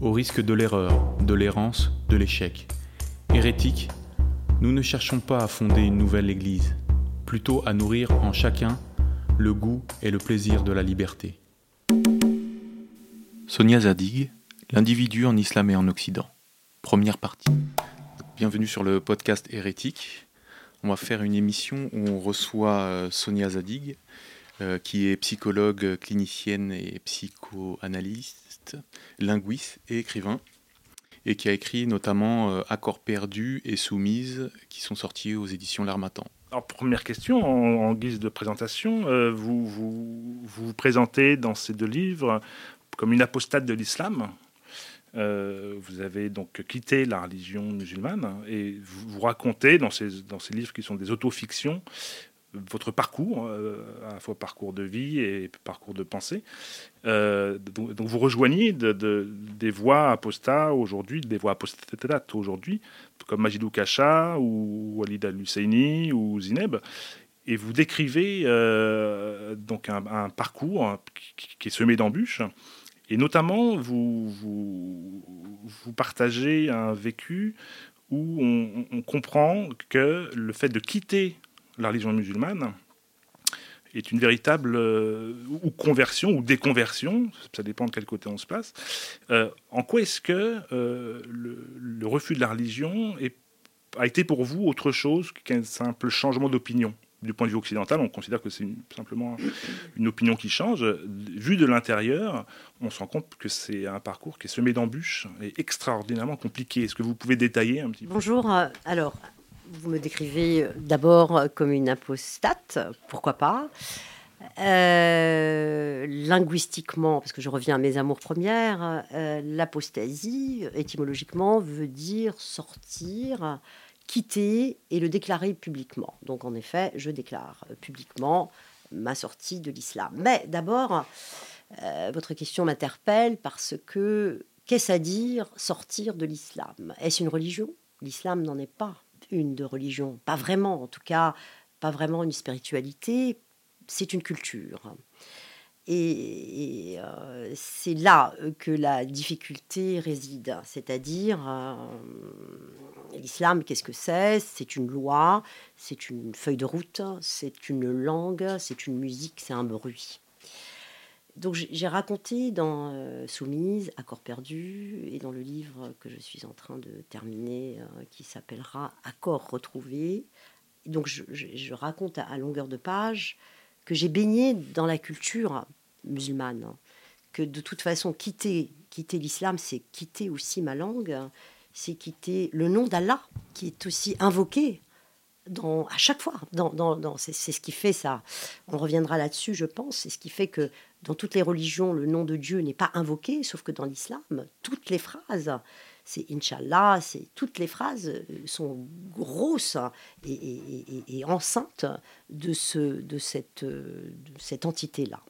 au risque de l'erreur, de l'errance, de l'échec. Hérétiques, nous ne cherchons pas à fonder une nouvelle Église, plutôt à nourrir en chacun le goût et le plaisir de la liberté. Sonia Zadig, l'individu en islam et en Occident. Première partie. Bienvenue sur le podcast Hérétique. On va faire une émission où on reçoit euh, Sonia Zadig, euh, qui est psychologue, clinicienne et psychoanalyste, linguiste et écrivain et qui a écrit notamment euh, Accords perdus et Soumise, qui sont sortis aux éditions L'Armatan. Alors, première question, en, guise de présentation, euh, vous, vous, vous présentez dans ces deux livres comme une apostate de l'islam. Vous avez donc quitté la religion musulmane et vous, vous racontez dans ces, dans ces livres qui sont des autofictions votre parcours, euh, à la fois parcours de vie et parcours de pensée. Euh, donc, vous rejoignez de, des voix apostats aujourd'hui, des voix apostates aujourd'hui, comme Majidou Kacha ou Walid al-Husseini ou Zineb. Et vous décrivez euh, donc un, parcours qui, est semé d'embûches. Et notamment, vous, partagez un vécu où on comprend que le fait de quitter la religion musulmane est une véritable euh, ou conversion ou déconversion, ça dépend de quel côté on se place. Euh, en quoi est-ce que euh, le, refus de la religion a été pour vous autre chose qu'un simple changement d'opinion? Du point de vue occidental, on considère que c'est simplement une opinion qui change. Vu de l'intérieur, on se rend compte que c'est un parcours qui est semé d'embûches et extraordinairement compliqué. Est-ce que vous pouvez détailler un petit peu? Bonjour. Alors, vous me décrivez d'abord comme une apostate, pourquoi pas. Euh, linguistiquement, parce que je reviens à mes amours premières, euh, l'apostasie, étymologiquement, veut dire sortir, quitter et le déclarer publiquement. Donc en effet, je déclare publiquement ma sortie de l'islam. Mais d'abord, euh, votre question m'interpelle parce que qu'est-ce à dire sortir de l'islam? Est-ce une religion? L'islam n'en est pas une de religion, pas vraiment en tout cas, pas vraiment une spiritualité, c'est une culture. Et, euh, c'est là que la difficulté réside, c'est-à-dire euh, l'islam, qu'est-ce que c'est? C'est une loi, c'est une feuille de route, c'est une langue, c'est une musique, c'est un bruit. Donc j'ai raconté dans euh, Soumise, Accord perdu, et dans le livre que je suis en train de terminer, euh, qui s'appellera Accord retrouvé. Donc je, raconte à, longueur de page que j'ai baigné dans la culture musulmane, que de toute façon quitter, quitter l'islam, c'est quitter aussi ma langue, c'est quitter le nom d'Allah, qui est aussi invoqué à chaque fois. C'est, ce qui fait ça. On reviendra là-dessus, je pense. C'est ce qui fait que dans toutes les religions, le nom de Dieu n'est pas invoqué, sauf que dans l'islam, toutes les phrases, c'est Inch'Allah, c'est, toutes les phrases euh, sont grosses et, enceintes de, ce, de, cette, de cette entité-là.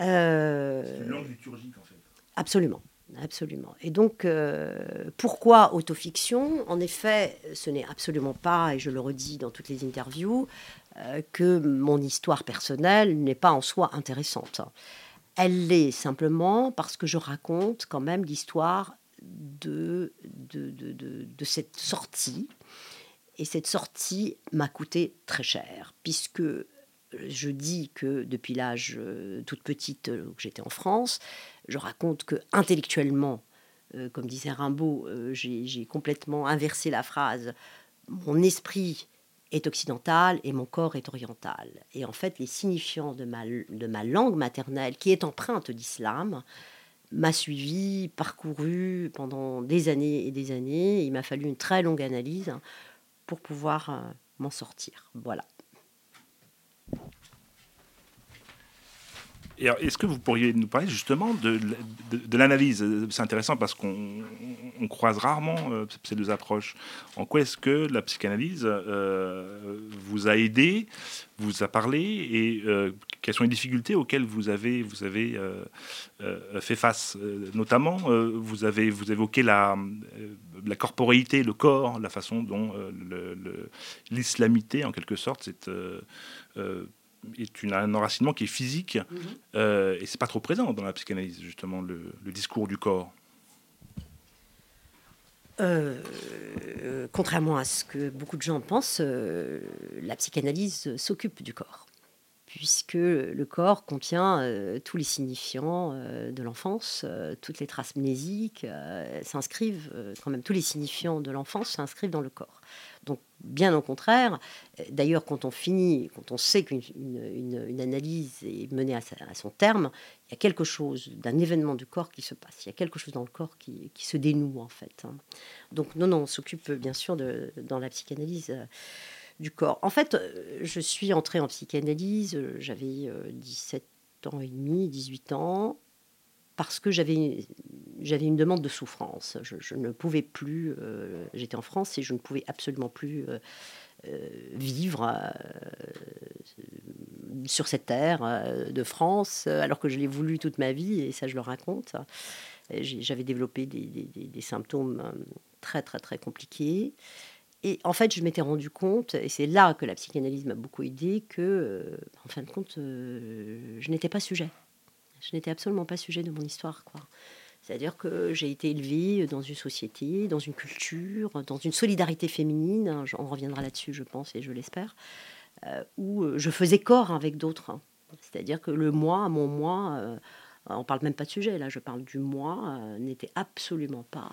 Euh, c'est une langue liturgique, en fait. Absolument. Absolument. Et donc, euh, pourquoi autofiction? En effet, ce n'est absolument pas, et je le redis dans toutes les interviews, euh, que mon histoire personnelle n'est pas en soi intéressante. Elle l'est simplement parce que je raconte quand même l'histoire de, de, de, de, cette sortie. Et cette sortie m'a coûté très cher, puisque je dis que depuis l'âge euh, toute petite j'étais en France, je raconte que intellectuellement, comme disait Rimbaud, j'ai complètement inversé la phrase. Mon esprit est occidental et mon corps est oriental. Et en fait, les signifiants de ma, de ma langue maternelle, qui est empreinte d'islam, m'a suivi, parcouru pendant des années et des années. Il m'a fallu une très longue analyse pour pouvoir euh, m'en sortir. Voilà. Est-ce que vous pourriez nous parler justement de, l'analyse? C'est intéressant parce qu'on croise rarement euh, ces deux approches. En quoi est-ce que la psychanalyse euh, vous a aidé, vous a parlé et euh, quelles sont les difficultés auxquelles vous avez, vous avez fait face? Notamment, vous avez vous évoqué la, la le corps, la façon dont l'islamité, en quelque sorte, c'est est une, un enracinement qui est physique et mhm. ce euh, et c'est pas trop présent dans la psychanalyse justement le, discours du corps. Euh, contrairement à ce que beaucoup de gens pensent, euh, la psychanalyse s'occupe du corps, puisque le corps contient tous les signifiants de l'enfance, toutes les traces mnésiques s'inscrivent, quand même tous les signifiants de l'enfance s'inscrivent dans le corps. Donc, bien au contraire, d'ailleurs, quand on finit, quand on sait qu'une une, analyse est menée à, son terme, il y a quelque chose d'un événement du corps qui se passe. Il y a quelque chose dans le corps qui, se dénoue, en fait. Hein. Donc, non, non, on s'occupe bien sûr de, dans la psychanalyse euh, du corps. En fait, euh, je suis entrée en psychanalyse, euh, j'avais 17 ans et demi, 18 ans parce que j'avais une demande de souffrance. Je, ne pouvais plus, euh, j'étais en France et je ne pouvais absolument plus euh, euh, vivre sur cette terre de France, alors que je l'ai voulu toute ma vie, et ça je le raconte. J'avais développé des, des, symptômes très très très compliqués. Et en fait, je m'étais rendu compte, et c'est là que la psychanalyse m'a beaucoup aidé, que, en fin de compte, je n'étais pas sujet. Je n'étais absolument pas sujet de mon histoire, quoi. C'est-à-dire que j'ai été élevée dans une société, dans une culture, dans une solidarité féminine, hein, on reviendra là-dessus, je pense, et je l'espère, euh, où euh, je faisais corps avec d'autres. Hein. C'est-à-dire que le moi, mon moi, euh, on parle même pas de sujet, là, je parle du moi, n'était absolument pas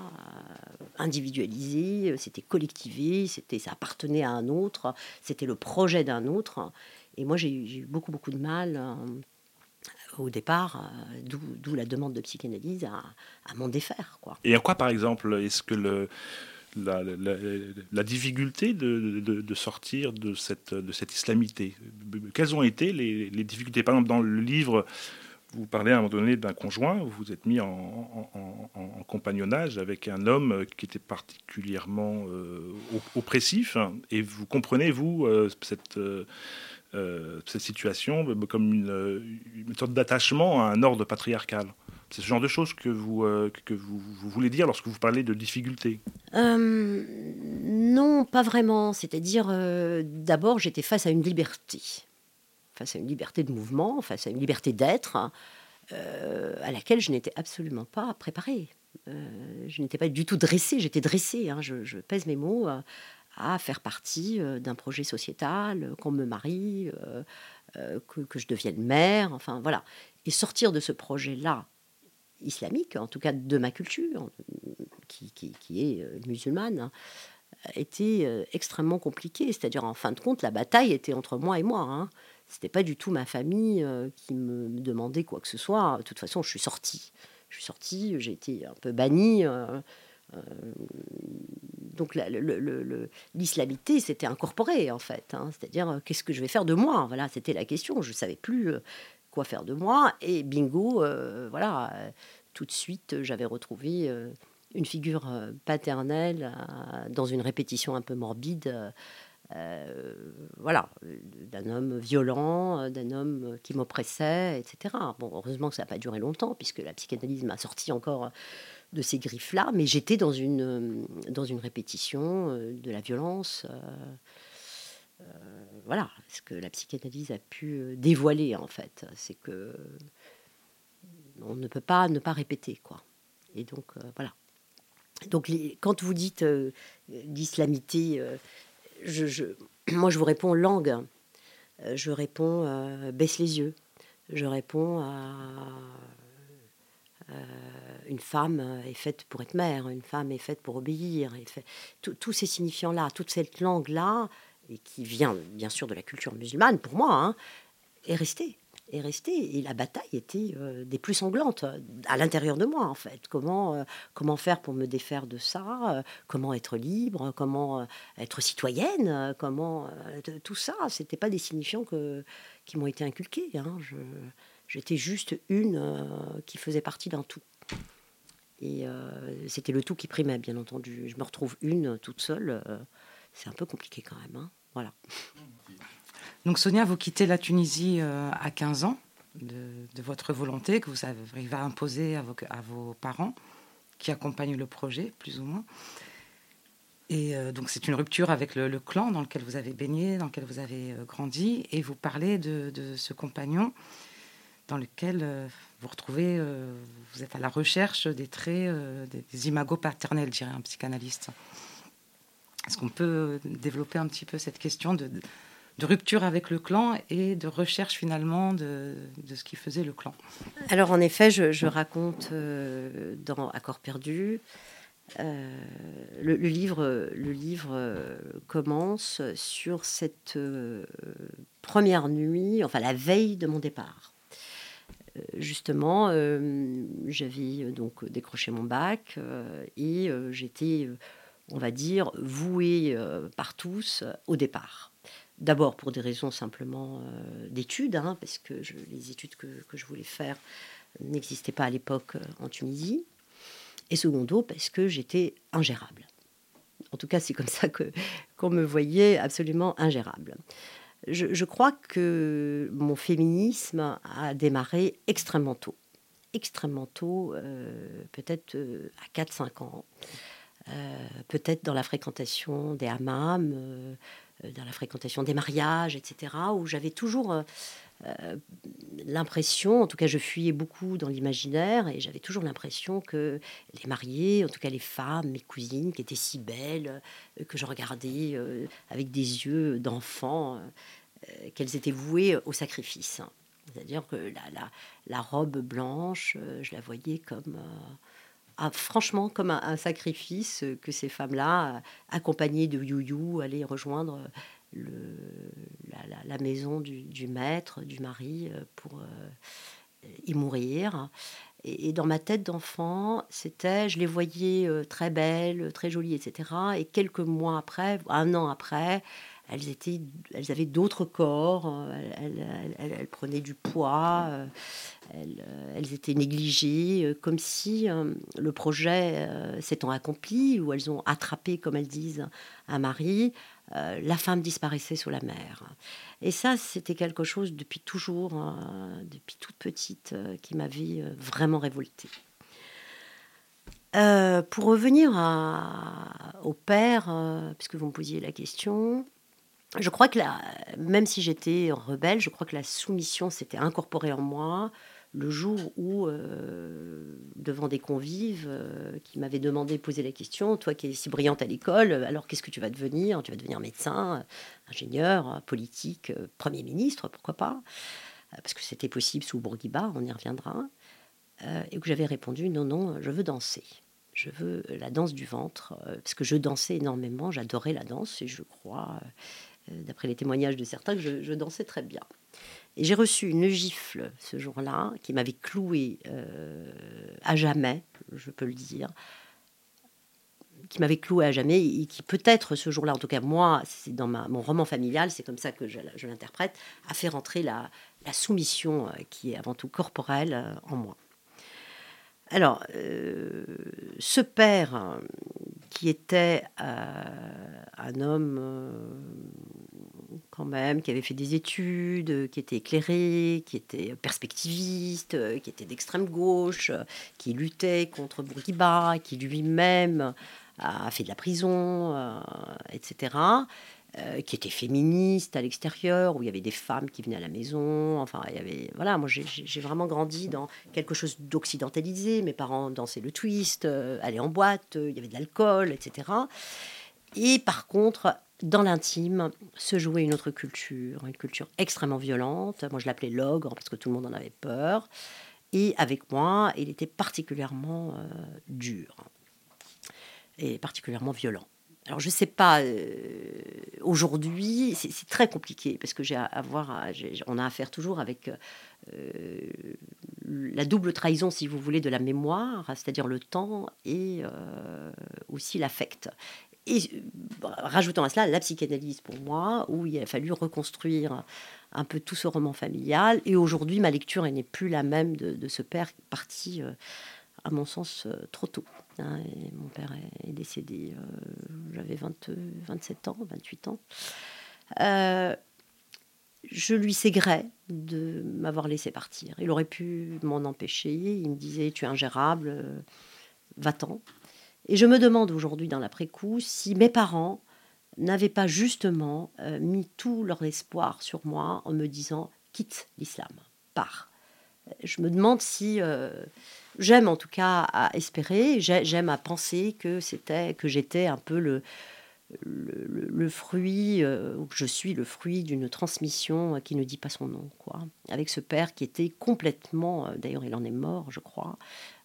individualisé, c'était collectivé, c'était, ça appartenait à un autre, c'était le projet d'un autre. Et moi, j'ai eu beaucoup, beaucoup de mal au départ, euh, d'où la demande de psychanalyse à, m'en défaire. Et en quoi, par exemple, est-ce que la, difficulté de, sortir de cette islamité, quelles ont été les, difficultés? Par exemple, dans le livre, vous parlez à un moment donné d'un conjoint, vous vous êtes mis en, compagnonnage avec un homme qui était particulièrement euh, oppressif, et vous comprenez, vous, euh, cette euh, cette situation comme une, sorte d'attachement à un ordre patriarcal. C'est ce genre de choses que vous, euh, que vous, voulez dire lorsque vous parlez de difficultés euh, Non, pas vraiment. C'est-à-dire, d'abord, j'étais face à une liberté. Face à une liberté de mouvement, face à une liberté d'être, à laquelle je n'étais absolument pas préparée. je n'étais pas du tout dressée, j'étais dressée, hein. je, pèse mes mots, à faire partie euh, d'un projet sociétal, euh, qu'on me marie, euh, que, je devienne mère, enfin voilà. Et sortir de ce projet-là, islamique, en tout cas de ma culture, qui, est musulmane, hein, était extrêmement compliqué. C'est-à-dire, en fin de compte, la bataille était entre moi et moi. Hein. C'était pas du tout ma famille qui me demandait quoi que ce soit. De toute façon, je suis sortie. Je suis sortie, j'ai été un peu bannie. Euh, donc l'islamité s'était incorporée en fait. Hein. C'est-à-dire, euh, qu'est-ce que je vais faire de moi? Voilà, c'était la question. Je ne savais plus euh, quoi faire de moi. Et bingo, voilà, tout de suite, j'avais retrouvé une figure paternelle dans une répétition un peu morbide. Voilà, d'un homme violent, d'un homme qui m'oppressait, etc. Bon, heureusement que ça n'a pas duré longtemps, puisque la psychanalyse m'a sorti encore de ces griffes-là, mais j'étais dans une, euh, dans une répétition euh, de la violence. Euh, voilà, ce que la psychanalyse a pu dévoiler en fait, c'est que on ne peut pas ne pas répéter quoi. Et donc voilà. Donc quand vous dites l'islamité, moi je vous réponds langue, je réponds baisse les yeux, je réponds à une femme est faite pour être mère, une femme est faite pour obéir. Tous ces signifiants-là, toute cette langue-là, et qui vient bien sûr de la culture musulmane, pour moi, hein, est restée est restée. Et la bataille était euh, des plus sanglantes euh, à l'intérieur de moi, en fait. Comment, euh, comment faire pour me défaire de ça Comment être libre Comment être citoyenne Comment tout ça C'était pas des signifiants qui m'ont été inculqués. Hein. j'étais juste une qui faisait partie d'un tout. Et c'était le tout qui primait, bien entendu. Je me retrouve une toute seule. c'est un peu compliqué quand même. Hein. Voilà. Donc Sonia, vous quittez la Tunisie euh, à 15 ans de, votre volonté que vous imposer à vos, à vos parents qui accompagnent le projet, plus ou moins. Et euh, donc c'est une rupture avec le, clan dans lequel vous avez baigné, dans lequel vous avez euh, grandi, et vous parlez de, ce compagnon dans lequel vous retrouvez, vous êtes à la recherche des traits, des, des, imagos paternels, dirait un psychanalyste. Est-ce qu'on peut développer un petit peu cette question de, de rupture avec le clan et de recherche finalement de, ce qui faisait le clan. Alors en effet, je, raconte euh, dans Accord perdu. Euh, le, livre, le livre euh, commence sur cette première nuit, enfin la veille de mon départ. Justement, j'avais donc décroché mon bac et j'étais, on va dire, vouée par tous au départ. D'abord pour des raisons simplement euh, d'études, hein, parce que les études que, je voulais faire n'existaient pas à l'époque euh, en Tunisie. Et secondo, parce que j'étais ingérable. En tout cas, c'est comme ça que qu'on me voyait absolument ingérable. Je, crois que mon féminisme a démarré extrêmement tôt. Extrêmement tôt, euh, peut-être à 4-5 ans. peut-être dans la fréquentation des hammams, dans la fréquentation des mariages, etc., où j'avais toujours euh, euh, l'impression, en tout cas je fuyais beaucoup dans l'imaginaire, et j'avais toujours l'impression que les mariés, en tout cas les femmes, mes cousines, qui étaient si belles, que je regardais avec des yeux d'enfant, qu'elles étaient vouées au sacrifice. C'est-à-dire que la, la, robe blanche, je la voyais comme franchement comme un, sacrifice que ces femmes-là, accompagnées de you allaient rejoindre le, la, maison du, maître, du mari, euh, pour euh, y mourir. Et, dans ma tête d'enfant, c'était, je les voyais euh, très belles, très jolies, etc. Et quelques mois après, un an après, elles, avaient d'autres corps, euh, elles, prenaient du poids, euh, euh, elles, étaient négligées, comme si le projet s'étant accompli, ou elles ont attrapé, comme elles disent, un mari, la femme disparaissait sous la mer. Et ça, c'était quelque chose depuis toujours, hein, depuis toute petite, qui m'avait vraiment révoltée. pour revenir au père, puisque vous me posiez la question, je crois que même si j'étais rebelle, je crois que la soumission s'était incorporée en moi le jour où, euh, devant des convives euh, qui m'avaient demandé, poser la question, toi qui es si brillante à l'école, alors qu'est-ce que tu vas devenir? Tu vas devenir médecin, ingénieur, politique, Premier ministre, pourquoi pas? Parce que c'était possible sous Bourguiba, on y reviendra. Euh, et que j'avais répondu, non, non, je veux danser. Je veux la danse du ventre, parce que je dansais énormément, j'adorais la danse, et je crois euh, d'après les témoignages de certains, que je, dansais très bien. Et j'ai reçu une gifle ce jour-là qui m'avait cloué euh, à jamais, je peux le dire, qui m'avait cloué à jamais et qui peut-être ce jour-là, en tout cas moi, c'est dans mon roman familial, c'est comme ça que je, l'interprète, a fait rentrer la, soumission euh, qui est avant tout corporelle en moi. Alors, ce père qui était un homme quand même, qui avait fait des études, qui était éclairé, qui était perspectiviste, qui était d'extrême gauche, qui luttait contre Bourguiba, qui lui-même a fait de la prison, euh, etc. Euh, qui était féministe à l'extérieur, où il y avait des femmes qui venaient à la maison. Enfin, il y avait. Voilà, moi, j'ai vraiment grandi dans quelque chose d'occidentalisé. Mes parents dansaient le twist, euh, allaient en boîte, il y avait de l'alcool, etc. Et par contre, dans l'intime, se jouait une autre culture, une culture extrêmement violente. Moi, je l'appelais l'ogre parce que tout le monde en avait peur. Et avec moi, il était particulièrement dur et particulièrement violent. Alors je ne sais pas, aujourd'hui, c'est très compliqué parce que j'ai à, voir, on a affaire toujours avec la double trahison, si vous voulez, de la mémoire, c'est-à-dire le temps et aussi l'affect. Et rajoutant à cela la psychanalyse pour moi, où il a fallu reconstruire un peu tout ce roman familial. Et aujourd'hui, ma lecture n'est plus la même de, ce père parti, euh, à mon sens, euh, trop tôt. Hein. mon père est, décédé, euh, j'avais 27 ans, 28 ans. je lui sais gré de m'avoir laissé partir. Il aurait pu m'en empêcher. Il me disait Tu es ingérable, va-t'en. Et je me demande aujourd'hui, dans l'après-coup, si mes parents n'avaient pas justement euh, mis tout leur espoir sur moi en me disant quitte l'islam, pars. Je me demande si euh, j'aime en tout cas à espérer, j'aime à penser que c'était que j'étais un peu le, le, fruit, euh, ou que je suis le fruit d'une transmission qui ne dit pas son nom, quoi. Avec ce père qui était complètement, d'ailleurs il en est mort, je crois,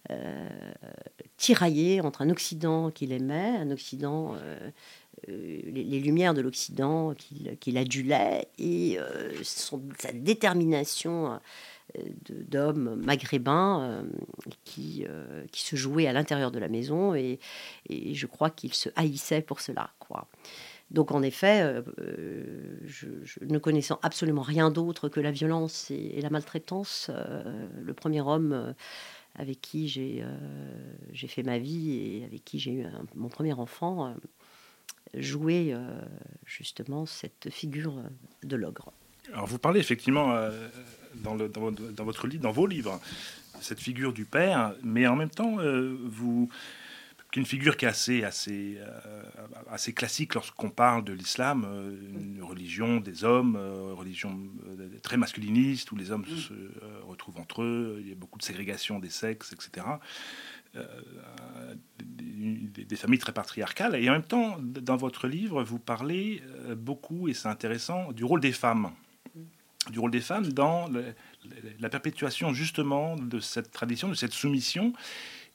euh, tiraillé entre un Occident qu'il aimait, un Occident, euh, euh, les, lumières de l'Occident qu'il adulait, et sa détermination d'homme maghrébin qui, qui se jouait à l'intérieur de la maison, et, je crois qu'il se haïssait pour cela. Quoi. Donc en effet, je, ne connaissant absolument rien d'autre que la violence et, et la maltraitance, le premier homme avec qui j'ai euh, fait ma vie et avec qui j'ai eu mon premier enfant, euh, euh, justement cette figure de l'ogre. Alors vous parlez effectivement dans, le, dans, votre livre, dans vos livres, cette figure du père, mais en même temps, vous une figure qui est assez, assez, euh, assez classique lorsqu'on parle de l'islam, euh, une religion des hommes, euh, religion très masculiniste, où les hommes se retrouvent entre eux, il y a beaucoup de ségrégation des sexes, etc. Des, des, familles très patriarcales. Et en même temps, dans votre livre, vous parlez beaucoup, et c'est intéressant, du rôle des femmes. Du rôle des femmes dans la perpétuation justement de cette tradition, de cette soumission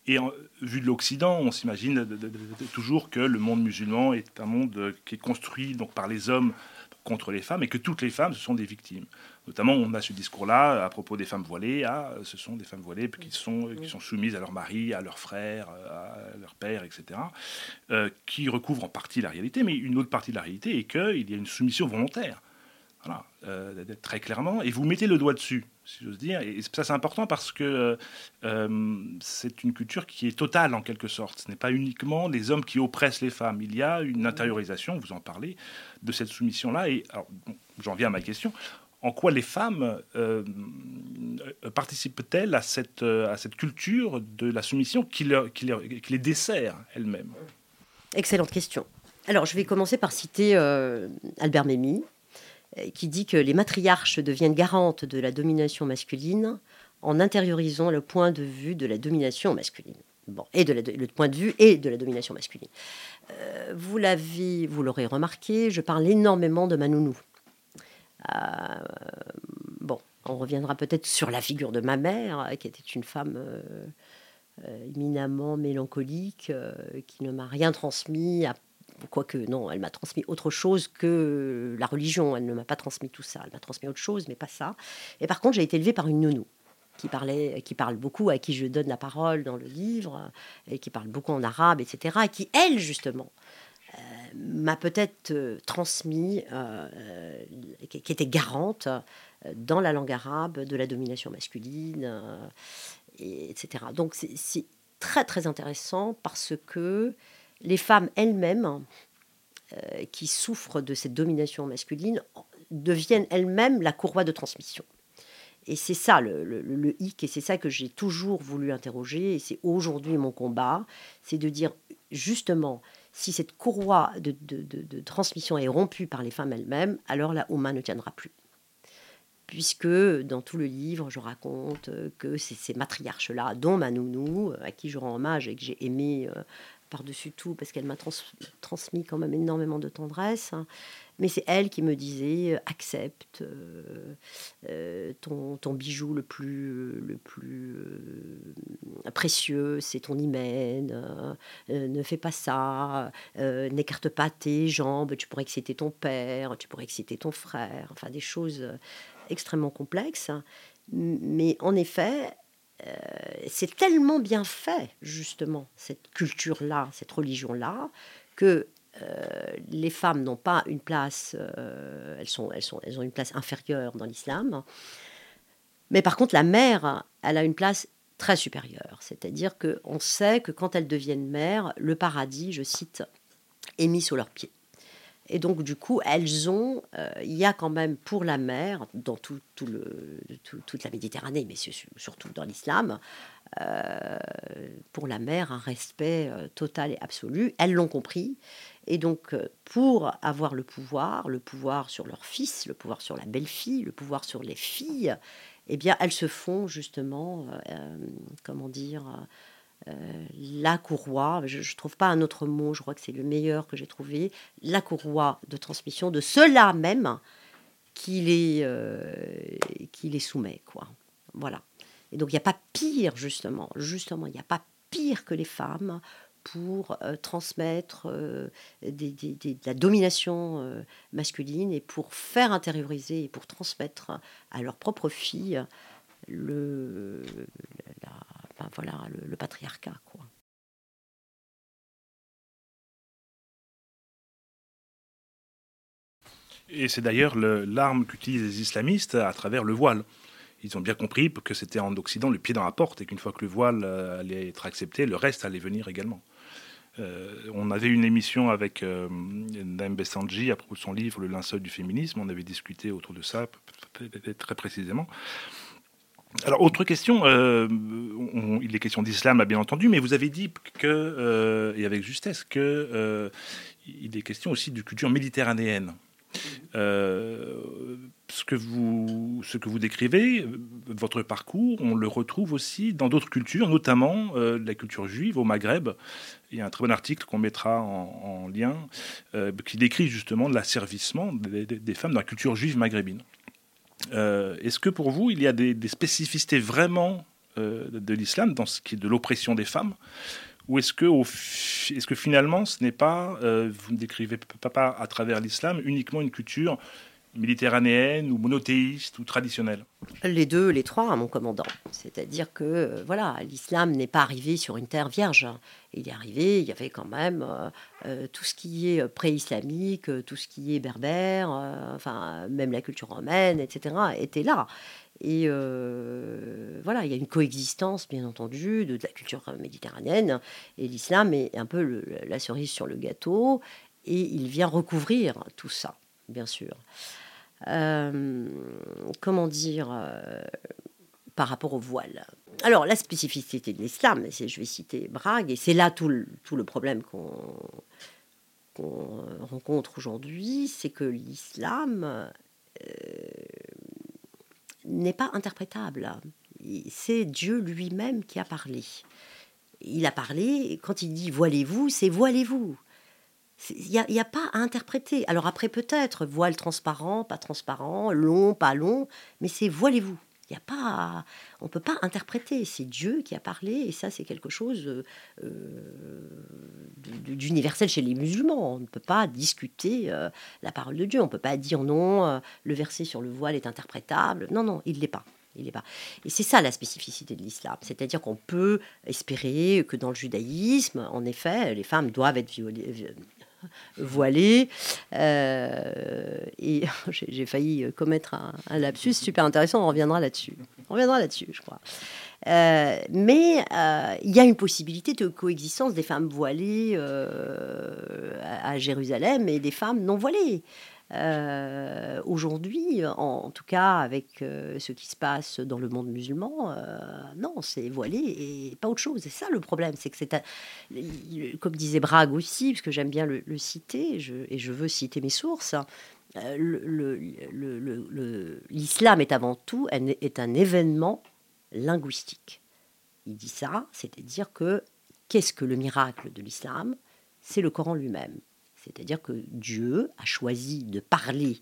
et vu de l'Occident, on s'imagine toujours que le monde musulman est un monde qui est construit donc par les hommes contre les femmes et que toutes les femmes ce sont des victimes. Notamment, on a ce discours-là à propos des femmes voilées. Ah, ce sont des femmes voilées qui sont, qui sont soumises à leur mari, à leurs frères, à leur père, etc., euh, qui recouvrent en partie la réalité. Mais une autre partie de la réalité est qu'il y a une soumission volontaire. Euh, très clairement. Et vous mettez le doigt dessus si j'ose dire. Et ça, c'est important parce que euh, c'est une culture qui est totale en quelque sorte. Ce n'est pas uniquement les hommes qui oppressent les femmes. Il y a une intériorisation, vous en parlez, de cette soumission-là. Et j'en viens à ma question. En quoi les femmes euh, participent-elles à cette, culture de la soumission qui, qui, les dessert elles-mêmes? Excellente question. Alors, je vais commencer par citer euh, Albert Memmi, euh, qui dit que les matriarches deviennent garantes de la domination masculine en intériorisant le point de vue de la domination masculine. Bon, et de le point de vue et de la domination masculine. Euh, vous l'avez, vous l'aurez remarqué, je parle énormément de Manounou. Euh, bon, on reviendra peut-être sur la figure de ma mère, qui était une femme éminemment mélancolique, qui ne m'a rien transmis à quoique non, elle m'a transmis autre chose que la religion. Elle ne m'a pas transmis tout ça. Elle m'a transmis autre chose, mais pas ça. Et par contre, j'ai été élevée par une nounou qui parlait, qui parle beaucoup, à qui je donne la parole dans le livre, et qui parle beaucoup en arabe, etc. Et qui, elle, justement, euh, m'a peut-être euh, transmis, euh, qui, était garante dans la langue arabe de la domination masculine, etc. Donc c'est très très intéressant parce que les femmes elles-mêmes, euh, qui souffrent de cette domination masculine, deviennent elles-mêmes la courroie de transmission. Et c'est ça le, hic, et c'est ça que j'ai toujours voulu interroger, et c'est aujourd'hui mon combat, c'est de dire justement, si cette courroie de, transmission est rompue par les femmes elles-mêmes, alors la Ouma ne tiendra plus. Puisque dans tout le livre, je raconte que ces matriarches-là, dont ma nounou, à qui je rends hommage et que j'ai aimé euh, par-dessus tout parce qu'elle m'a transmis quand même énormément de tendresse. Mais c'est elle qui me disait euh, accepte euh, euh, ton, ton, bijou le plus, le plus précieux, c'est ton hymen. ne fais pas ça. N'écarte pas tes jambes. Tu pourrais exciter ton père, tu pourrais exciter ton frère. Enfin, des choses extrêmement complexes. Mais en effet, c'est tellement bien fait, justement, cette culture-là, cette religion-là, que euh, les femmes n'ont pas une place, euh, elles, sont, elles, sont, elles ont une place inférieure dans l'islam. Mais par contre, la mère, elle a une place très supérieure. C'est-à-dire qu'on sait que quand elles deviennent mères, le paradis, je cite, est mis sous leurs pieds. Et donc, du coup, elles ont, euh, il y a quand même pour la mère, dans toute la Méditerranée, mais surtout dans l'islam, pour la mère, un respect total et absolu. Elles l'ont compris. Et donc, euh, pour avoir le pouvoir, le pouvoir sur leur fils, le pouvoir sur la belle-fille, le pouvoir sur les filles, eh bien, elles se font justement, euh, euh, comment dire, la courroie, je ne trouve pas un autre mot, je crois que c'est le meilleur que j'ai trouvé, la courroie de transmission de cela même qui les, qui les soumet, quoi. Voilà. Et donc, il n'y a pas pire, justement, justement, il n'y a pas pire que les femmes pour euh, transmettre euh, de la domination euh, masculine et pour faire intérioriser et pour transmettre à leurs propres filles le, voilà, le, patriarcat. Quoi. Et c'est d'ailleurs l'arme qu'utilisent les islamistes à travers le voile. Ils ont bien compris que c'était en Occident le pied dans la porte et qu'une fois que le voile allait être accepté, le reste allait venir également. Euh, on avait une émission avec euh, Naim Bessanji à propos de son livre Le linceul du féminisme. On avait discuté autour de ça très précisément. Alors, autre question, euh, il est question d'islam, bien entendu, mais vous avez dit que, et avec justesse, que il est question aussi de culture méditerranéenne. Euh, ce, que vous, ce que vous décrivez, votre parcours, on le retrouve aussi dans d'autres cultures, notamment euh, la culture juive au Maghreb. Il y a un très bon article qu'on mettra en, lien euh, qui décrit justement l'asservissement des, des, femmes dans la culture juive maghrébine. Est-ce que pour vous, il y a des, spécificités vraiment de l'islam dans ce qui est de l'oppression des femmes? Ou est-ce que, est que finalement, ce n'est pas, euh, vous ne décrivez pas à travers l'islam uniquement une culture méditerranéenne ou monothéiste ou traditionnelle Les deux, les trois, mon commandant. C'est-à-dire que euh, voilà, l'islam n'est pas arrivé sur une terre vierge. Il est arrivé, il y avait quand même euh, tout ce qui est pré-islamique, tout ce qui est berbère, enfin même la culture romaine, etc. était là. Et euh, voilà, il y a une coexistence, bien entendu, de, la culture méditerranéenne. Et l'islam est un peu la cerise sur le gâteau. Et il vient recouvrir tout ça, bien sûr. Euh, comment dire euh, par rapport au voile Alors, la spécificité de l'islam, je vais citer Brague, et c'est là tout le, tout le problème qu'on rencontre aujourd'hui, c'est que l'islam n'est pas interprétable. C'est Dieu lui-même qui a parlé. Il a parlé, quand il dit voilez-vous, c'est voilez-vous. Il n'y a, a, pas à interpréter. Alors après, peut-être, voile transparent, pas transparent, long, pas long, mais c'est voilez-vous. Il y a pas, on peut pas interpréter. C'est Dieu qui a parlé, et ça, c'est quelque chose euh, euh, d'universel chez les musulmans. On ne peut pas discuter euh, la parole de Dieu. On ne peut pas dire non, le verset sur le voile est interprétable. Non, non, il l'est pas. Il est pas. Et c'est ça la spécificité de l'islam. C'est-à-dire qu'on peut espérer que dans le judaïsme, en effet, les femmes doivent être violées, voilée. Euh, et j'ai failli commettre un, lapsus super intéressant, on reviendra là-dessus. On reviendra là-dessus, je crois. Euh, mais euh, il y a une possibilité de coexistence des femmes voilées à Jérusalem et des femmes non voilées. Euh, aujourd'hui, en, tout cas avec euh, ce qui se passe dans le monde musulman, euh, non, c'est voilé et pas autre chose. C'est ça le problème, c'est que c'est, comme disait Brague aussi, parce que j'aime bien le, citer, et je veux citer mes sources. l'islam est avant tout un événement linguistique. Il dit ça, c'est-à-dire que qu'est-ce que le miracle de l'islam? C'est le Coran lui-même. C'est-à-dire que Dieu a choisi de parler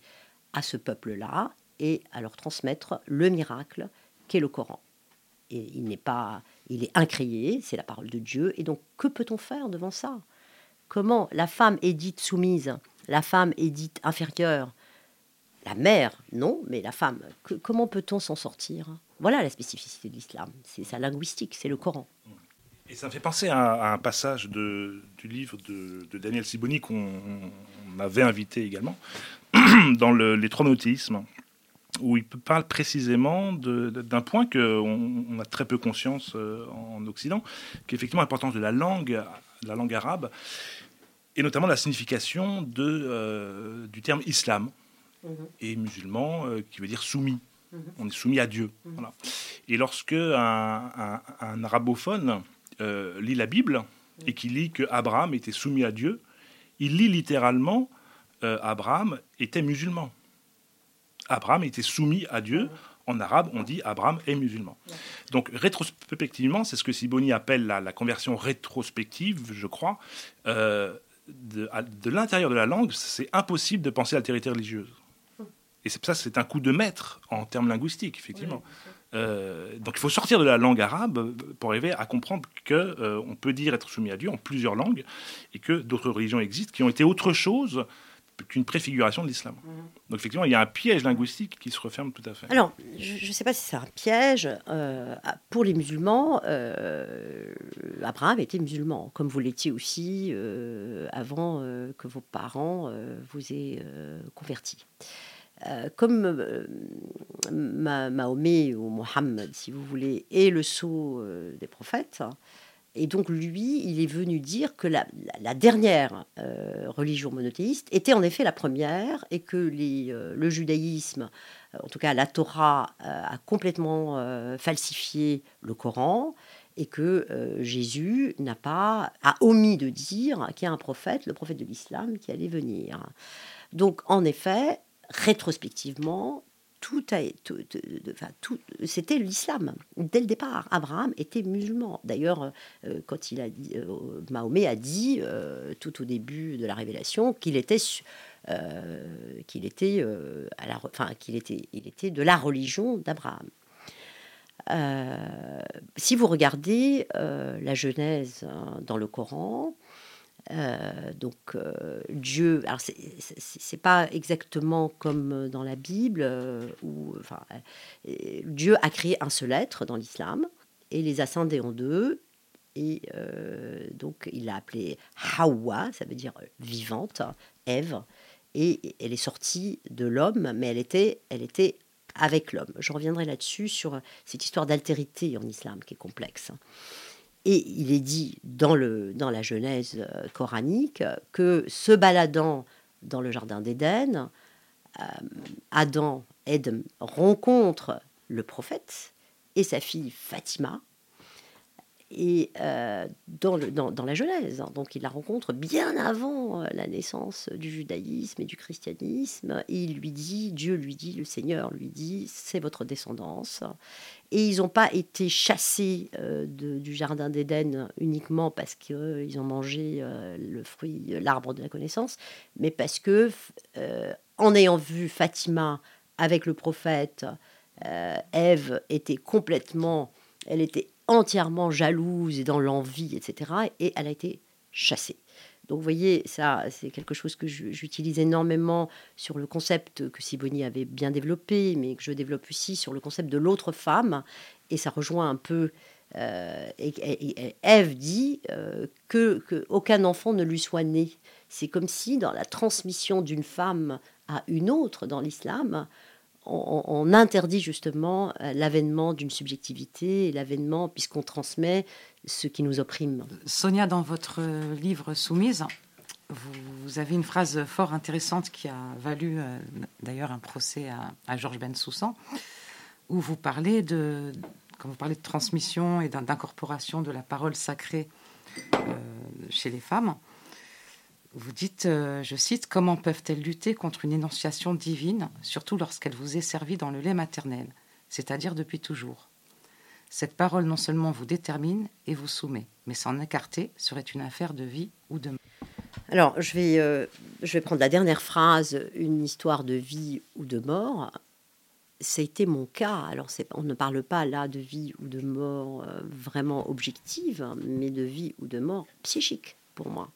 à ce peuple-là et à leur transmettre le miracle qu'est le Coran. Et il n'est pas, il est incréé, c'est la parole de Dieu. Et donc, que peut-on faire devant ça? Comment la femme est dite soumise, la femme est dite inférieure, la mère, non, mais la femme, comment peut-on s'en sortir? Voilà la spécificité de l'islam, c'est sa linguistique, c'est le Coran. Et ça me fait penser à, un passage du livre de, Daniel Siboni qu'on m'avait invité également, dans Les Trois monothéismes, où il parle précisément d'un point qu'on on a très peu conscience euh, en Occident, qui est effectivement l'importance de la langue, la langue arabe, et notamment la signification de, euh, du terme islam mhm. et musulman, euh, qui veut dire soumis. Mhm. On est soumis à Dieu. Mhm. Voilà. Et lorsque un, un, arabophone euh, lit la Bible et qui lit que Abraham était soumis à Dieu, il lit littéralement Abraham était musulman. Abraham était soumis à Dieu. En arabe, on dit Abraham est musulman. Donc rétrospectivement, c'est ce que Siboni appelle la, la, conversion rétrospective, je crois de, de l'intérieur de la langue, c'est impossible de penser l'altérité religieuse. Et c'est ça, c'est un coup de maître en termes linguistiques, effectivement. Euh, donc il faut sortir de la langue arabe pour arriver à comprendre que euh, on peut dire être soumis à Dieu en plusieurs langues et que d'autres religions existent qui ont été autre chose qu'une préfiguration de l'islam. Mhm. Donc effectivement, il y a un piège linguistique qui se referme tout à fait. Alors, je ne sais pas si c'est un piège. Euh, pour les musulmans, euh, Abraham était musulman, comme vous l'étiez aussi avant que vos parents vous aient converti. Comme Mahomet ou Mohammed, si vous voulez, est le sceau des prophètes, et donc lui, il est venu dire que la, dernière euh, religion monothéiste était en effet la première et que les, euh, le judaïsme, euh, en tout cas la Torah, a complètement falsifié le Coran et que Jésus n'a pas a omis de dire qu'il y a un prophète, le prophète de l'islam, qui allait venir. Donc en effet, rétrospectivement, tout a, tout, tout, c'était l'islam dès le départ. Abraham était musulman. D'ailleurs, euh, quand a dit, euh, Mahomet a dit euh, tout au début de la révélation qu'il était enfin qu'il était, il était de la religion d'Abraham. si vous regardez la Genèse hein, dans le Coran, euh, donc euh, Dieu, alors c'est pas exactement comme dans la Bible euh, où, Dieu a créé un seul être dans l'islam et les a scindés en deux. Et donc il l'a appelé Hawa, ça veut dire vivante, Ève, et elle est sortie de l'homme, mais elle était, elle était avec l'homme. Je reviendrai là-dessus sur cette histoire d'altérité en islam qui est complexe. Et il est dit dans, la Genèse euh, coranique que se baladant dans le jardin d'Éden, euh, Adam, rencontre le prophète et sa fille Fatima, et euh, dans, le, dans, dans, la Genèse. Hein. Donc il la rencontre bien avant euh, la naissance du judaïsme et du christianisme. Et il lui dit, Dieu lui dit, le Seigneur lui dit, c'est votre descendance. Et ils n'ont pas été chassés euh, du jardin d'Éden uniquement parce qu'ils ont mangé le fruit, l'arbre de la connaissance, mais parce que, en ayant vu Fatima avec le prophète, Ève était complètement, elle était entièrement jalouse et dans l'envie, etc. Et elle a été chassée. Donc vous voyez, ça, c'est quelque chose que j'utilise énormément sur le concept que Siboni avait bien développé, mais que je développe aussi sur le concept de l'autre femme. Et ça rejoint un peu. Euh, et, Ève dit euh, que, que, aucun enfant ne lui soit né. C'est comme si dans la transmission d'une femme à une autre dans l'islam, on, interdit justement euh, l'avènement d'une subjectivité, l'avènement puisqu'on transmet ce qui nous opprime. Sonia, dans votre livre Soumise, vous, avez une phrase fort intéressante qui a valu euh, d'ailleurs un procès à, Georges Bensoussan, où vous parlez de, quand vous parlez de transmission et d'incorporation de la parole sacrée euh, chez les femmes, vous dites, euh, je cite, Comment peuvent-elles lutter contre une énonciation divine, surtout lorsqu'elle vous est servie dans le lait maternel, c'est-à-dire depuis toujours? Cette parole non seulement vous détermine et vous soumet, mais s'en écarter serait une affaire de vie ou de mort. Alors, je vais, euh, je vais prendre la dernière phrase, une histoire de vie ou de mort. Été mon cas. Alors, on ne parle pas là de vie ou de mort euh, vraiment objective, mais de vie ou de mort psychique pour moi.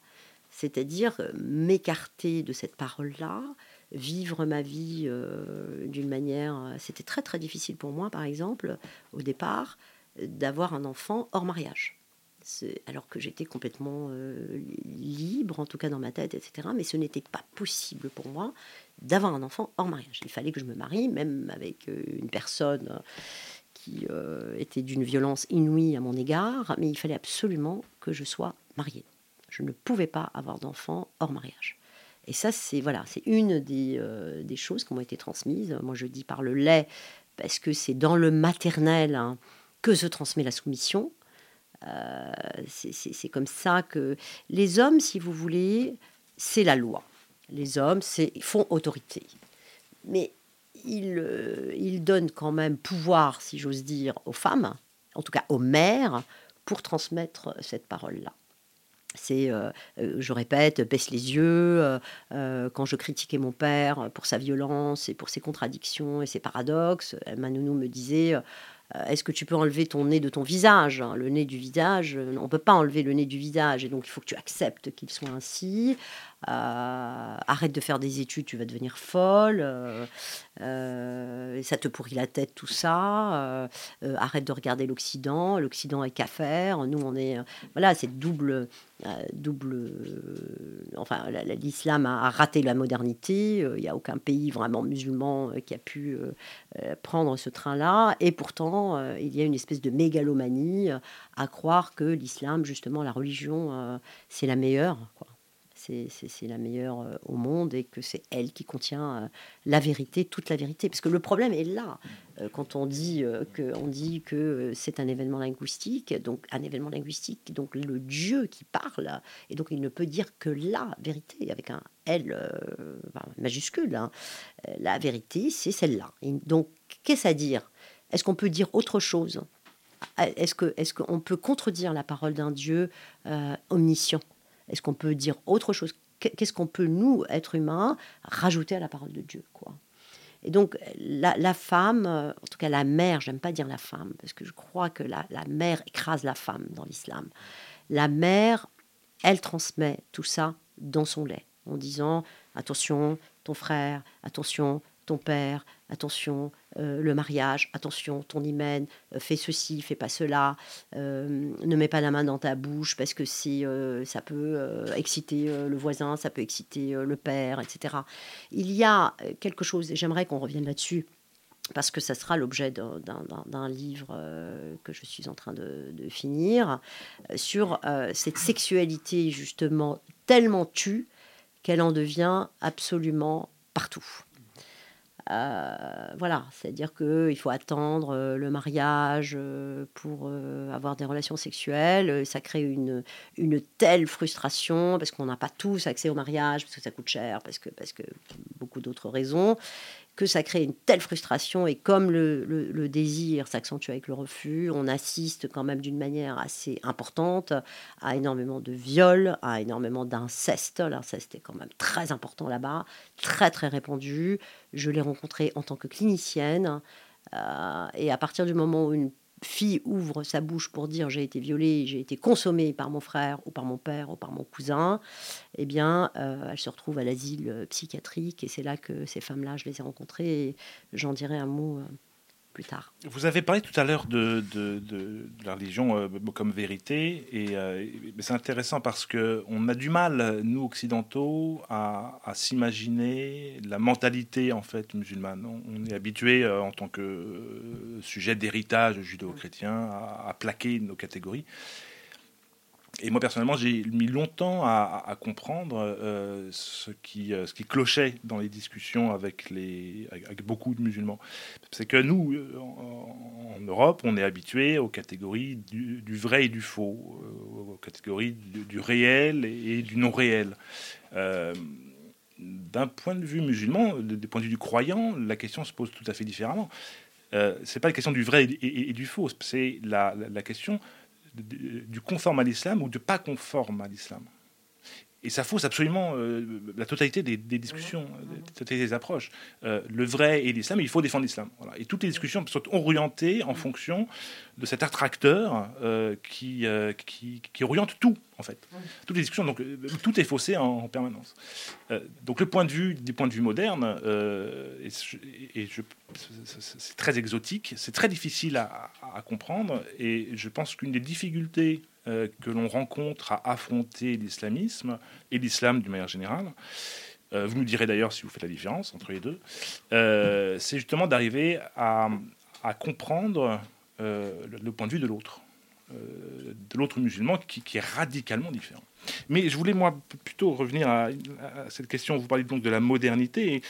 C'est-à-dire euh, m'écarter de cette parole-là, vivre ma vie d'une manière... C'était très très difficile pour moi, par exemple, au départ, d'avoir un enfant hors mariage alors que j'étais complètement euh, libre, en tout cas dans ma tête, etc. Mais ce n'était pas possible pour moi d'avoir un enfant hors mariage. Il fallait que je me marie, même avec euh, une personne qui euh, était d'une violence inouïe à mon égard, mais il fallait absolument que je sois mariée. Je ne pouvais pas avoir d'enfant hors mariage. Et ça, c'est voilà, c'est une des, des, choses qui m'ont été transmises. Moi, je dis par le lait, parce que c'est dans le maternel hein, que se transmet la soumission. Euh, c'est comme ça que les hommes, si vous voulez, c'est la loi. Les hommes ils font autorité. Mais ils, euh, ils donnent quand même pouvoir, si j'ose dire, aux femmes, en tout cas aux mères, pour transmettre cette parole-là. C'est, euh, je répète, baisse les yeux. quand je critiquais mon père pour sa violence et pour ses contradictions et ses paradoxes, ma nounou me disait euh, est-ce que tu peux enlever ton nez de ton visage hein, Le nez du visage, euh, on ne peut pas enlever le nez du visage, et donc il faut que tu acceptes qu'il soit ainsi. Euh, arrête de faire des études, tu vas devenir folle. ça te pourrit la tête, tout ça. arrête de regarder l'Occident. L'Occident est qu'à faire. Nous, on est. voilà, c'est double. double enfin, l'islam a, raté la modernité. Il n'y a aucun pays vraiment musulman qui a pu prendre ce train-là. Et pourtant, euh, il y a une espèce de mégalomanie euh, à croire que l'islam, justement, la religion, euh, c'est la meilleure. C'est la meilleure au monde et que c'est elle qui contient la vérité, toute la vérité. Parce que le problème est là. quand on dit que, dit c'est un événement linguistique, donc un événement linguistique, donc le Dieu qui parle, et donc il ne peut dire que la vérité, avec un L majuscule. Hein. La vérité, c'est celle-là. Donc, qu'est-ce à dire? Est-ce qu'on peut dire autre chose? Est-ce qu'on est qu'on peut contredire la parole d'un Dieu euh, omniscient? Est-ce qu'on peut dire autre chose? Qu'est-ce qu'on peut, nous, êtres humains, rajouter à la parole de Dieu quoi? Et donc, la, femme, euh, en tout cas la mère, j'aime pas dire la femme, parce que je crois que la, la mère écrase la femme dans l'islam. La mère, elle transmet tout ça dans son lait, en disant attention, ton frère, attention, ton père, attention, euh, le mariage, attention, ton hymen, euh, fais ceci, fais pas cela, euh, ne mets pas la main dans ta bouche parce que c'est, ça peut exciter le voisin, ça peut exciter le père, etc. Il y a quelque chose, et j'aimerais qu'on revienne là-dessus, parce que ça sera l'objet d'un livre que je suis en train de, de finir, sur cette sexualité justement tellement tue qu'elle en devient absolument partout. Euh, voilà, c'est-à-dire qu'il faut attendre euh, le mariage euh, pour avoir des relations sexuelles. Ça crée une, une telle frustration parce qu'on n'a pas tous accès au mariage, parce que ça coûte cher, parce que, parce que beaucoup d'autres raisons que ça crée une telle frustration et comme le, désir s'accentue avec le refus, on assiste quand même d'une manière assez importante à énormément de viols, à énormément d'inceste. L'inceste est quand même très important là-bas, très très répandu. Je l'ai rencontré en tant que clinicienne. Euh, et à partir du moment où une fille ouvre sa bouche pour dire j'ai été violée, j'ai été consommée par mon frère ou par mon père ou par mon cousin, eh bien, euh, elle se retrouve à l'asile psychiatrique et c'est là que ces femmes-là, je les ai rencontrées j'en dirai un mot euh, Vous avez parlé tout à l'heure de, la religion euh, comme vérité, et euh, c'est intéressant parce que on a du mal, nous occidentaux, à, s'imaginer la mentalité en fait musulmane. On, est habitué euh, en tant que sujet d'héritage judéo-chrétien à, plaquer nos catégories. Et moi, personnellement, j'ai mis longtemps à, comprendre euh, ce, qui, euh, ce qui clochait dans les discussions avec, les, avec, beaucoup de musulmans. C'est que nous, euh, en, Europe, on est habitué aux catégories du, vrai et du faux, aux catégories du, réel et, du non réel. D'un point de vue musulman, du point de vue du croyant, la question se pose tout à fait différemment. Euh, c'est pas la question du vrai et, du faux, c'est la, la, question du conforme à l'islam ou de pas conforme à l'islam. Et ça fausse absolument euh, la totalité des, discussions, la totalité des approches. Euh, le vrai et l'islam, il faut défendre l'islam. Voilà. Et toutes les discussions sont orientées en fonction de cet attracteur euh, qui, qui, qui, oriente tout, en fait. Toutes les discussions, donc tout est faussé en, permanence. donc le point de vue, des points de vue modernes, et, c'est très exotique, c'est très difficile à, à, comprendre, et je pense qu'une des difficultés euh, que l'on rencontre à affronter l'islamisme et l'islam d'une manière générale, euh, vous nous direz d'ailleurs si vous faites la différence entre les deux, euh, c'est justement d'arriver à, comprendre le, point de vue de l'autre, de l'autre musulman qui, est radicalement différent. Mais je voulais moi plutôt revenir à, cette question, vous parlez donc de la modernité.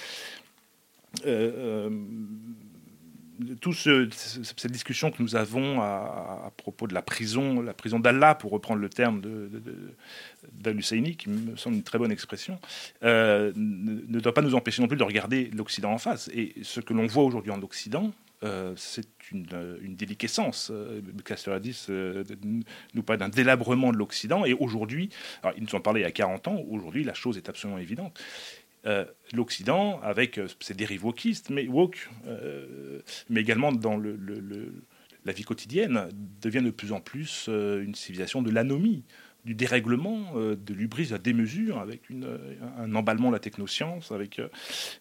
Toute cette discussion que nous avons à, propos de la prison, la prison d'Allah, pour reprendre le terme de, d'Al-Husseini, qui me semble une très bonne expression, euh, ne, doit pas nous empêcher non plus de regarder l'Occident en face. Et ce que l'on voit aujourd'hui en Occident, euh, c'est une, une, déliquescence. Euh, Castoriadis euh, nous parle d'un délabrement de l'Occident. Et aujourd'hui, il nous en parlait il y a 40 ans, aujourd'hui la chose est absolument évidente. Euh, l'Occident, avec euh, ses dérives wokistes, mais, euh, mais également dans la vie quotidienne, devient de plus en plus une civilisation de l'anomie, du dérèglement, de l'ubris, de la démesure, avec un emballement de la technoscience, avec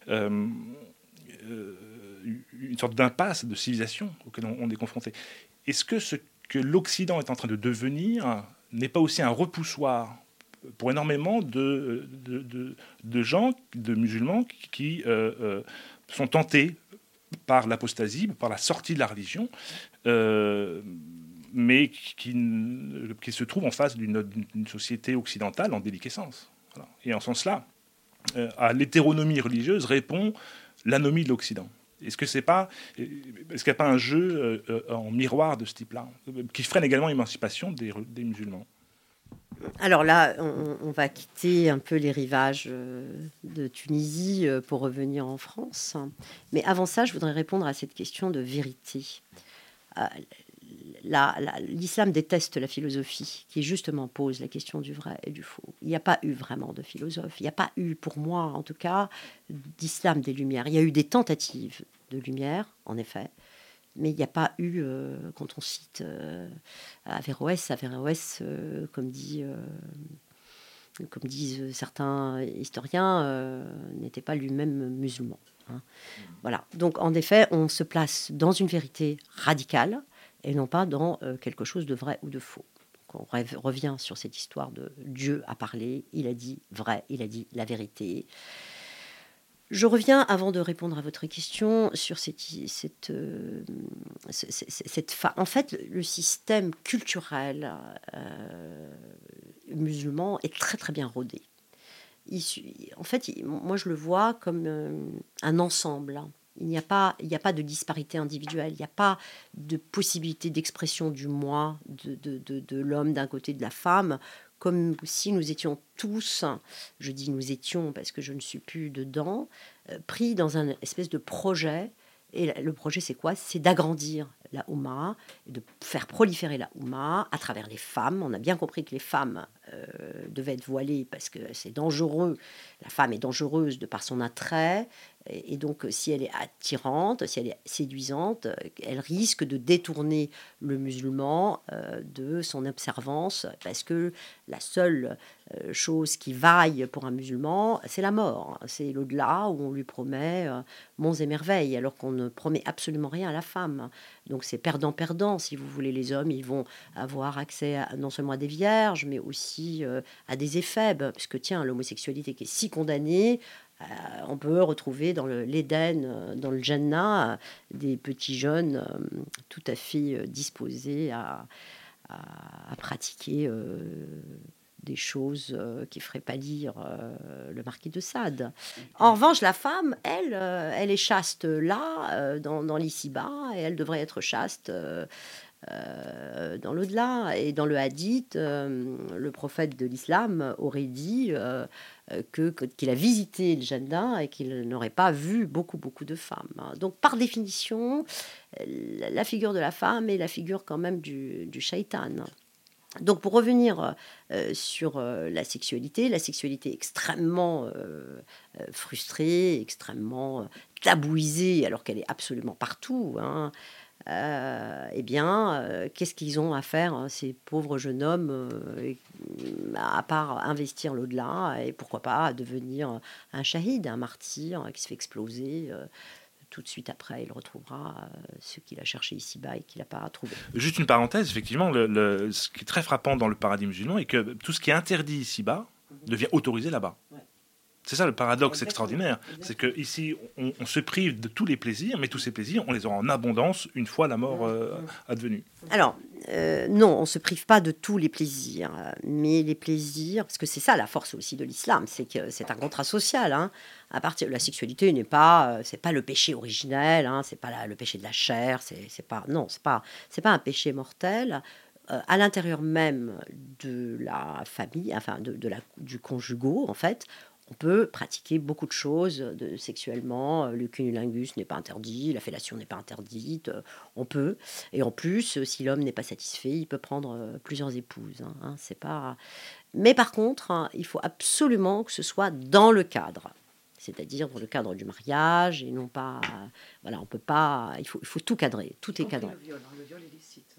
une sorte d'impasse de civilisation auquel on est confronté. Est-ce que ce que l'Occident est en train de devenir n'est pas aussi un repoussoir pour énormément de, de, gens, de musulmans qui euh, euh, sont tentés par l'apostasie, par la sortie de la religion, euh, mais qui, qui, se trouvent en face d'une société occidentale en déliquescence. Et en ce sens-là, à l'hétéronomie religieuse répond l'anomie de l'Occident. Est-ce que c'est est-ce qu'il n'y a pas un jeu en miroir de ce type-là, qui freine également l'émancipation des musulmans? Alors là, on, va quitter un peu les rivages euh, de Tunisie euh, pour revenir en France. Mais avant ça, je voudrais répondre à cette question de vérité. Euh, l'islam déteste la philosophie qui justement pose la question du vrai et du faux. Il n'y a pas eu vraiment de philosophe. Il n'y a pas eu, pour moi en tout cas, d'islam des Lumières. Il y a eu des tentatives de lumière, en effet, mais il n'y a pas eu, euh, quand on cite euh, Averroès, Averroès, euh, comme, dit, comme disent certains historiens, n'était pas lui-même musulman. Hein. Voilà. Donc, en effet, on se place dans une vérité radicale et non pas dans quelque chose de vrai ou de faux. on revient sur cette histoire de Dieu a parlé, il a dit vrai, il a dit la vérité. Je reviens, avant de répondre à votre question, sur cette, cette, euh, En fait, le système culturel euh, musulman est très très bien rodé. en fait, moi je le vois comme euh, un ensemble. Il n'y a, pas, il n'y a pas de disparité individuelle, il n'y a pas de possibilité d'expression du moi, de, de, de l'homme d'un côté, de la femme, comme si nous étions tous, je dis nous étions parce que je ne suis plus dedans, euh, pris dans un espèce de projet. Et le projet, c'est quoi? C'est d'agrandir la Oumma, de faire proliférer la Oumma à travers les femmes. On a bien compris que les femmes euh, devaient être voilées parce que c'est dangereux. La femme est dangereuse de par son attrait. Et, donc, si elle est attirante, si elle est séduisante, elle risque de détourner le musulman euh, de son observance parce que la seule euh, chose qui vaille pour un musulman, c'est la mort. C'est l'au-delà où on lui promet monts et merveilles, alors qu'on ne promet absolument rien à la femme. Donc c'est perdant-perdant, si vous voulez. Les hommes, ils vont avoir accès non seulement à des vierges, mais aussi euh, à des éphèbes, puisque tiens, l'homosexualité qui est si condamnée, on peut retrouver dans l'Éden, dans le Jannah, des petits jeunes tout à fait disposés à, pratiquer des choses euh, qui feraient pâlir euh, le marquis de Sade. En revanche, la femme, elle, euh, elle est chaste là, dans, dans l'ici-bas, et elle devrait être chaste euh, dans l'au-delà. Et dans le hadith, euh, le prophète de l'islam aurait dit euh, que, qu'il a visité le Jannah et qu'il n'aurait pas vu beaucoup, beaucoup de femmes. Donc, par définition, la figure de la femme est la figure quand même du, du shaitan. Donc pour revenir sur la sexualité, la sexualité extrêmement frustrée, extrêmement tabouisée, alors qu'elle est absolument partout. Hein. Euh, eh bien, euh, qu'est-ce qu'ils ont à faire, hein, ces pauvres jeunes hommes, euh, à part investir l'au-delà et pourquoi pas devenir un shahid, un martyr qui se fait exploser tout de suite après, il retrouvera ce qu'il a cherché ici-bas et qu'il n'a pas trouvé. Juste une parenthèse, effectivement, le, ce qui est très frappant dans le paradis musulman est que tout ce qui est interdit ici-bas devient autorisé là-bas. C'est ça le paradoxe extraordinaire. C'est qu'ici, on, on, se prive de tous les plaisirs, mais tous ces plaisirs, on les aura en abondance une fois la mort euh, advenue. Alors, euh, non, on ne se prive pas de tous les plaisirs, mais les plaisirs, parce que c'est ça la force aussi de l'islam, c'est que c'est un contrat social. Hein. À partir, la sexualité n'est pas, euh, c'est pas le péché originel, hein, c'est pas le péché de la chair, c'est pas, non, c'est pas, c'est pas un péché mortel à l'intérieur même de la famille, enfin de, de la, du conjugot, en fait, on peut pratiquer beaucoup de choses de, sexuellement. Le cunnilingus n'est pas interdit, la fellation n'est pas interdite. On peut. Et en plus, si l'homme n'est pas satisfait, il peut prendre euh, plusieurs épouses. Hein, hein, c'est pas. Mais par contre, hein, il faut absolument que ce soit dans le cadre. C'est-à-dire dans le cadre du mariage et non pas. Voilà, on peut pas. Il faut, il faut tout cadrer. Tout est cadré. Le viol, le viol est licite.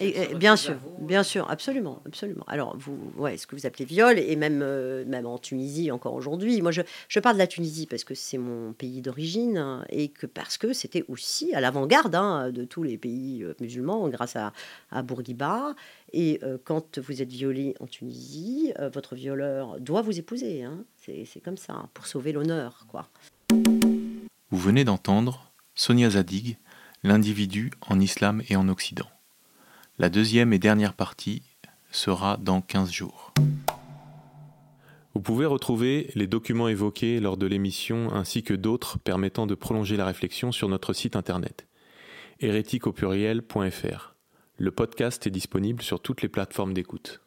Et, bien sûr, bien sûr, absolument, absolument. Alors, vous, ouais, ce que vous appelez viol, et même, euh, même en Tunisie encore aujourd'hui. Moi, je, je, parle de la Tunisie parce que c'est mon pays d'origine et que parce que c'était aussi à l'avant-garde hein, de tous les pays euh, musulmans grâce à, à Bourguiba. Et euh, quand vous êtes violé en Tunisie, votre violeur doit vous épouser. Hein. C'est comme ça, pour sauver l'honneur, quoi. Vous venez d'entendre Sonia Zadig, l'individu en islam et en Occident. La deuxième et dernière partie sera dans 15 jours. Vous pouvez retrouver les documents évoqués lors de l'émission ainsi que d'autres permettant de prolonger la réflexion sur notre site internet hérétique Le podcast est disponible sur toutes les plateformes d'écoute.